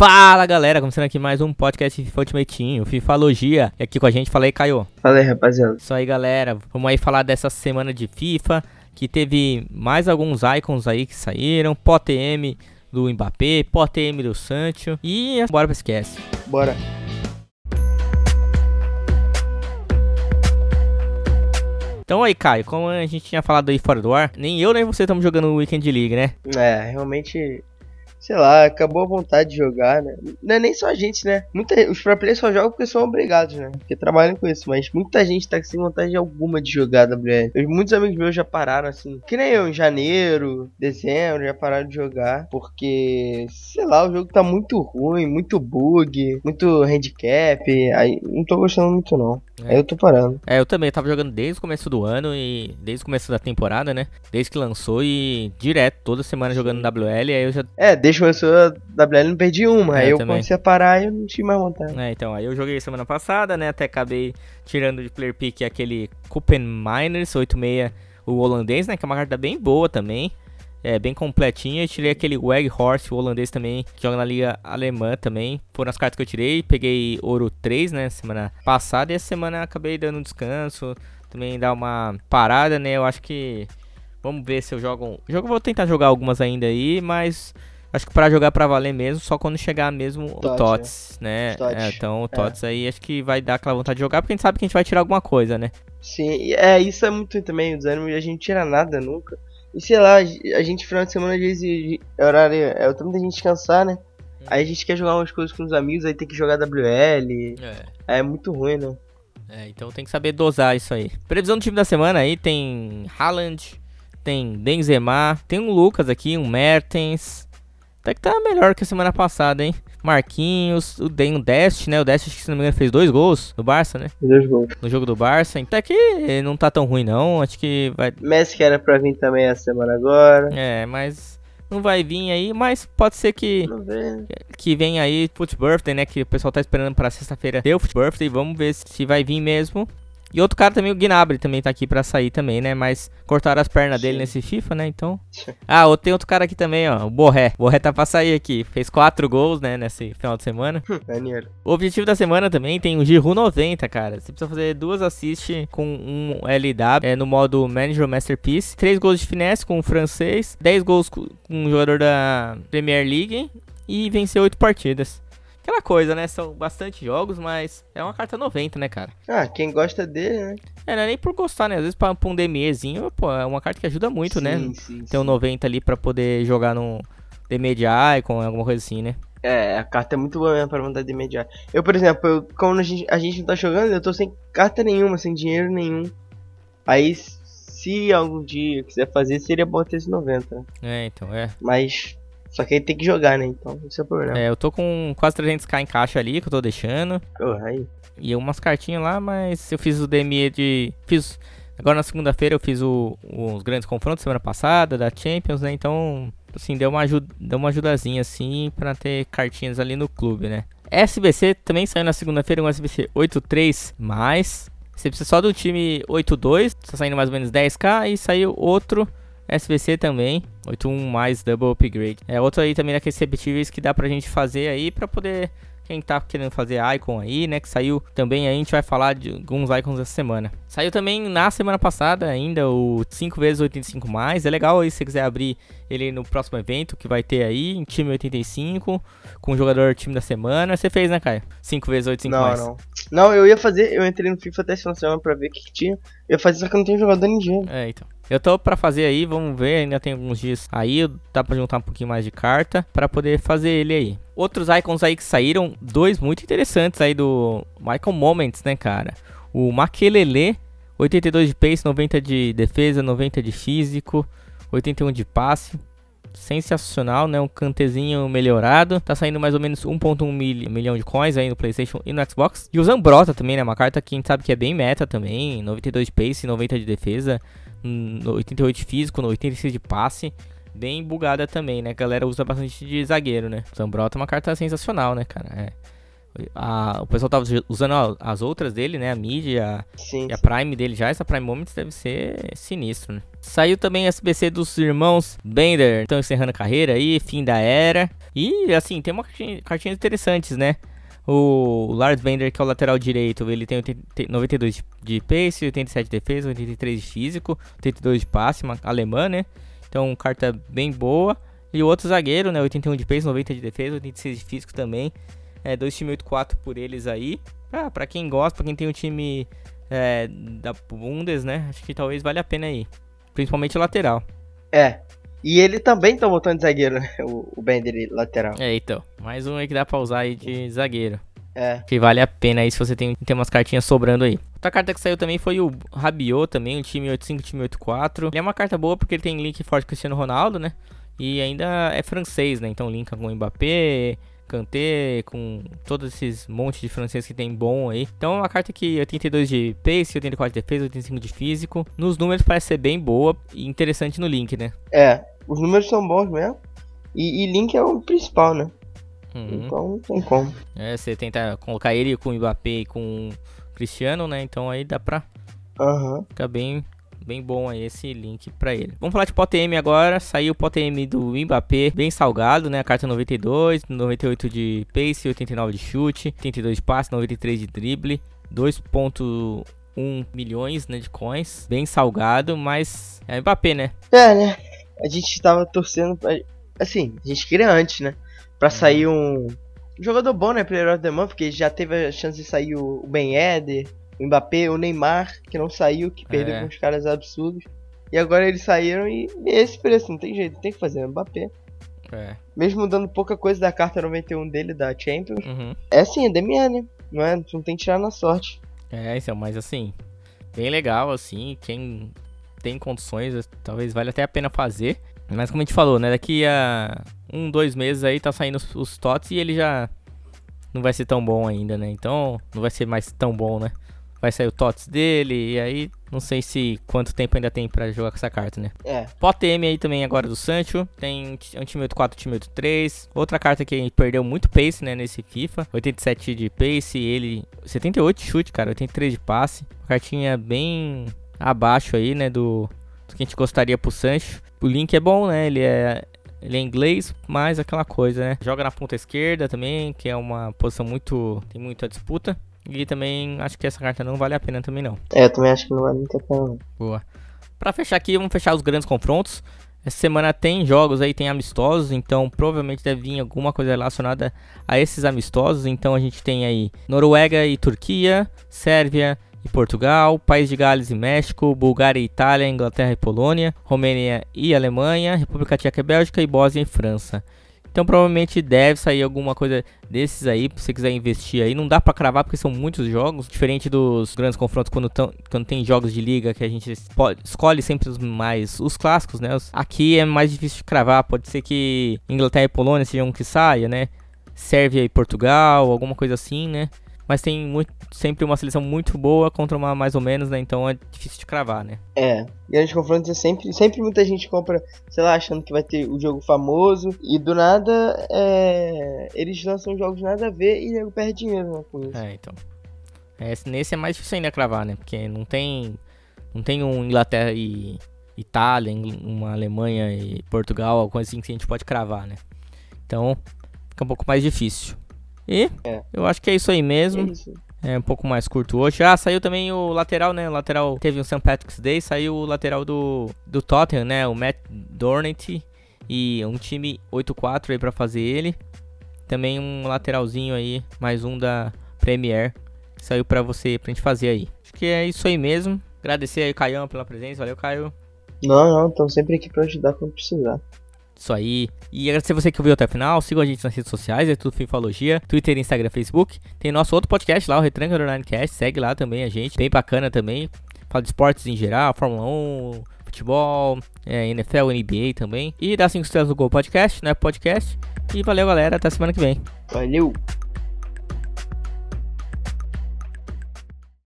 Fala galera, começando aqui mais um podcast FIFA Ultimate Team, o Fifalogia. E aqui com a gente, fala aí, Caio. Fala aí, rapaziada. Isso aí, galera. Vamos aí falar dessa semana de FIFA, que teve mais alguns icons aí que saíram. POTM do Mbappé, POTM do Sancho. E bora pra esquece. Bora. Então aí, Caio, como a gente tinha falado aí fora do ar, nem eu nem você estamos jogando o Weekend League, né? É, realmente sei lá, acabou a vontade de jogar, né? Não é nem só a gente, né? Muita, os pro players só jogam porque são obrigados, né? Porque trabalham com isso, mas muita gente tá sem vontade alguma de jogar WL. Muitos amigos meus já pararam assim, que nem eu, em janeiro, dezembro, já pararam de jogar, porque, sei lá, o jogo tá muito ruim, muito bug, muito handicap, aí não tô gostando muito não. É. Aí eu tô parando. É, eu também eu tava jogando desde o começo do ano e desde o começo da temporada, né? Desde que lançou e direto, toda semana jogando WL, aí eu já... É, desde que começou a WL não perdi uma, é, aí eu também. comecei a parar e eu não tinha mais vontade. É, então, aí eu joguei semana passada, né? Até acabei tirando de player pick aquele Copen Miners 86, o holandês, né? Que é uma carta bem boa também. É, bem completinha. E tirei aquele Wag Horse, o holandês também, que joga na liga alemã também. Foram as cartas que eu tirei. Peguei ouro 3, né? Semana passada. E essa semana acabei dando um descanso. Também dar uma parada, né? Eu acho que. Vamos ver se eu jogo. Eu vou tentar jogar algumas ainda aí, mas Acho que para jogar para valer mesmo, só quando chegar mesmo o TOTS, é. né? É, então o é. TOTS é. aí acho que vai dar aquela vontade de jogar, porque a gente sabe que a gente vai tirar alguma coisa, né? Sim, é, isso é muito também, o desânimo a gente tira nada nunca. E sei lá, a gente final de semana às vezes é horário, é o tempo da gente descansar, né? Hum. Aí a gente quer jogar umas coisas com os amigos, aí tem que jogar WL. É. É muito ruim, né? É, então tem que saber dosar isso aí. Previsão do time da semana aí tem Haaland, tem Benzema, tem um Lucas aqui, um Mertens, até que tá melhor que a semana passada, hein? Marquinhos, o Den o Dest, né? O Dest, acho que se não me engano, fez dois gols no Barça, né? Dois gols. No jogo do Barça. Até que não tá tão ruim, não. Acho que vai. Messi que era pra vir também essa semana agora. É, mas não vai vir aí, mas pode ser que que venha aí Foot Birthday, né? Que o pessoal tá esperando pra sexta-feira ter o Foot Birthday. Vamos ver se vai vir mesmo. E outro cara também, o Gnabry, também tá aqui pra sair também, né? Mas cortaram as pernas dele nesse FIFA, né? Então. Ah, tem outro cara aqui também, ó. O Borré. O Borré tá pra sair aqui. Fez quatro gols, né? Nesse final de semana. Maneiro. o objetivo da semana também tem o Giru 90, cara. Você precisa fazer duas assists com um LW é, no modo Manager Masterpiece. Três gols de finesse com o francês. Dez gols com um jogador da Premier League. E vencer oito partidas aquela coisa, né? São bastante jogos, mas é uma carta 90, né, cara? Ah, quem gosta dele, né? É, não é nem por gostar, né? Às vezes pra, pra um DMEzinho, pô, é uma carta que ajuda muito, sim, né? Sim, Ter um 90 ali pra poder jogar no DME de Icon, alguma coisa assim, né? É, a carta é muito boa mesmo pra mandar de imediato. Eu, por exemplo, eu, como a gente, a gente não tá jogando, eu tô sem carta nenhuma, sem dinheiro nenhum. Aí, se algum dia eu quiser fazer, seria bom ter esse 90. É, então, é. Mas só que aí tem que jogar, né? Então, esse é o problema. É, eu tô com quase 300k em caixa ali que eu tô deixando. Oh, aí. E umas cartinhas lá, mas eu fiz o DME de. Fiz. Agora na segunda-feira eu fiz o, os grandes confrontos semana passada, da Champions, né? Então, assim, deu uma, ajuda, deu uma ajudazinha assim pra ter cartinhas ali no clube, né? SBC também saiu na segunda-feira um SBC 8.3, mas você precisa só do time 8.2, tá saindo mais ou menos 10k, e saiu outro SVC também, 81 mais Double Upgrade. É outro aí também daqueles repetíveis que dá pra gente fazer aí pra poder quem tá querendo fazer icon aí, né? Que saiu também aí, a gente vai falar de alguns icons essa semana. Saiu também na semana passada ainda o 5 vezes 85 mais. É legal aí se você quiser abrir ele no próximo evento que vai ter aí, em time 85, com o jogador time da semana. Você fez, né, Caio? 5 vezes 85 não, mais. Não, não. eu ia fazer, eu entrei no FIFA até essa semana pra ver o que, que tinha. Eu ia fazer, só que eu não tenho jogador ninguém. É, então. Eu tô pra fazer aí, vamos ver, ainda tem alguns dias aí, dá pra juntar um pouquinho mais de carta pra poder fazer ele aí. Outros icons aí que saíram, dois muito interessantes aí do Michael Moments, né, cara? O Makelele, 82 de pace, 90 de defesa, 90 de físico, 81 de passe. Sensacional, né? Um cantezinho melhorado. Tá saindo mais ou menos 1.1 mil, milhão de coins aí no PlayStation e no Xbox. E o Zambrota também, né? Uma carta que a gente sabe que é bem meta também. 92 de pace, 90 de defesa no 88 de físico, no 86 de passe. Bem bugada também, né? A galera usa bastante de zagueiro, né? Zambrota é uma carta sensacional, né, cara? É. A, o pessoal tava usando as outras dele, né? A mídia sim, e a Prime dele já. Essa Prime Moments deve ser sinistro, né? Saiu também a SBC dos irmãos Bender. Estão encerrando a carreira aí, fim da era. E, assim, tem uma cartinha, cartinhas interessantes, né? O Lars Bender, que é o lateral direito, ele tem 92 de pace, 87 de defesa, 83 de físico, 82 de passe, uma alemã, né? Então, carta bem boa. E o outro zagueiro, né? 81 de pace, 90 de defesa, 86 de físico também. É, 2,84 por eles aí. Ah, pra quem gosta, pra quem tem um time é, da Bundes, né? Acho que talvez valha a pena aí. Principalmente lateral. É. E ele também tá botando de zagueiro, né? O, o Bender lateral. É, então. Mais um aí que dá pra usar aí de zagueiro. É. Que vale a pena aí se você tem, tem umas cartinhas sobrando aí. Outra carta que saiu também foi o Rabiot também, o time 85, time 84. Ele é uma carta boa porque ele tem link forte com Cristiano Ronaldo, né? E ainda é francês, né? Então linka com o Mbappé, Kanté, com todos esses montes de francês que tem bom aí. Então, uma carta que 82 de pace, 84 de defesa, 85 de físico. Nos números parece ser bem boa e interessante no link, né? É, os números são bons mesmo. E, e link é o principal, né? Uhum. Então não tem como. É, você tenta colocar ele com o Mbappé e com o Cristiano, né? Então aí dá pra Aham. ficar bem, bem bom aí esse link pra ele. Vamos falar de POTM agora. Saiu o POTM do Mbappé, bem salgado, né? A carta 92, 98 de pace, 89 de chute, 82 de passe, 93 de drible, 2.1 milhões, né, de coins. Bem salgado, mas é Mbappé, né? É, né? A gente tava torcendo pra. Assim, a gente queria antes, né? Pra sair um. um jogador bom, né? Player of the Month, porque já teve a chance de sair o Ben Eder, o Mbappé, o Neymar, que não saiu, que perdeu É. com os caras absurdos. E agora eles saíram e esse preço, não tem jeito, tem que fazer, Mbappé. É. Mesmo dando pouca coisa da carta 91 dele, da Champions. Uhum. É assim, é DME, né? Não, é, não tem que tirar na sorte. É, então, mas assim, bem legal, assim, quem tem condições, talvez valha até a pena fazer. Mas como a gente falou, né, daqui a um, dois meses aí tá saindo os, os TOTS e ele já não vai ser tão bom ainda, né? Então, não vai ser mais tão bom, né? Vai sair o TOTS dele e aí não sei se quanto tempo ainda tem pra jogar com essa carta, né? É. POTM aí também agora do Sancho. Tem um time 84, time 83. Outra carta que perdeu muito pace, né, nesse FIFA. 87 de pace, ele 78 de chute, cara, 83 de passe. Cartinha bem abaixo aí, né, do, do que a gente gostaria pro Sancho. O link é bom, né? Ele é ele é inglês, mas aquela coisa, né? Joga na ponta esquerda também, que é uma posição muito tem muita disputa. E também acho que essa carta não vale a pena também não. É, eu também acho que não vale muito a pena, não. Boa. Pra fechar aqui, vamos fechar os grandes confrontos. Essa semana tem jogos aí, tem amistosos, então provavelmente deve vir alguma coisa relacionada a esses amistosos. Então a gente tem aí Noruega e Turquia, Sérvia e Portugal, País de Gales e México, Bulgária e Itália, Inglaterra e Polônia, Romênia e Alemanha, República Tcheca e Bélgica e Bósnia e França. Então provavelmente deve sair alguma coisa desses aí, se você quiser investir aí. Não dá pra cravar porque são muitos jogos, diferente dos grandes confrontos quando, tão, quando tem jogos de liga que a gente pode, escolhe sempre os mais os clássicos, né? Aqui é mais difícil de cravar, pode ser que Inglaterra e Polônia sejam um que saia, né? Sérvia e Portugal, alguma coisa assim, né? Mas tem muito, sempre uma seleção muito boa contra uma mais ou menos, né? Então é difícil de cravar, né? É, grandes confrontos é sempre, sempre muita gente compra, sei lá, achando que vai ter o jogo famoso e do nada é, eles lançam jogos nada a ver e nego perde dinheiro né, com isso. É, então. É, esse- nesse é mais difícil ainda cravar, né? Porque não tem. Não tem um Inglaterra e Itália, uma Alemanha e Portugal, alguma coisa assim que a gente pode cravar, né? Então, fica um pouco mais difícil. E É. eu acho que é isso aí É mesmo. isso. É um pouco mais curto hoje. Ah, saiu também o lateral, né? O lateral teve um St. Patrick's Day, saiu o lateral do, do Tottenham, né? O Matt Dornity. E um time 8-4 aí pra fazer ele. Também um lateralzinho aí, mais um da Premier. Saiu pra você, pra gente fazer aí. Acho que é isso aí mesmo. Agradecer aí o Caião pela presença. Valeu, Caio. Não, não, estão sempre aqui pra ajudar quando precisar. Isso aí. E agradecer você que ouviu até o final. Siga a gente nas redes sociais, é tudo Fifologia. Twitter, Instagram, Facebook. Tem nosso outro podcast lá, o Retranca Online. Segue lá também a gente. Bem bacana também. Fala de esportes em geral, Fórmula 1, futebol, é, NFL, NBA também. E dá 5 estrelas no Gol Podcast, né? Podcast. E valeu, galera. Até semana que vem. Valeu!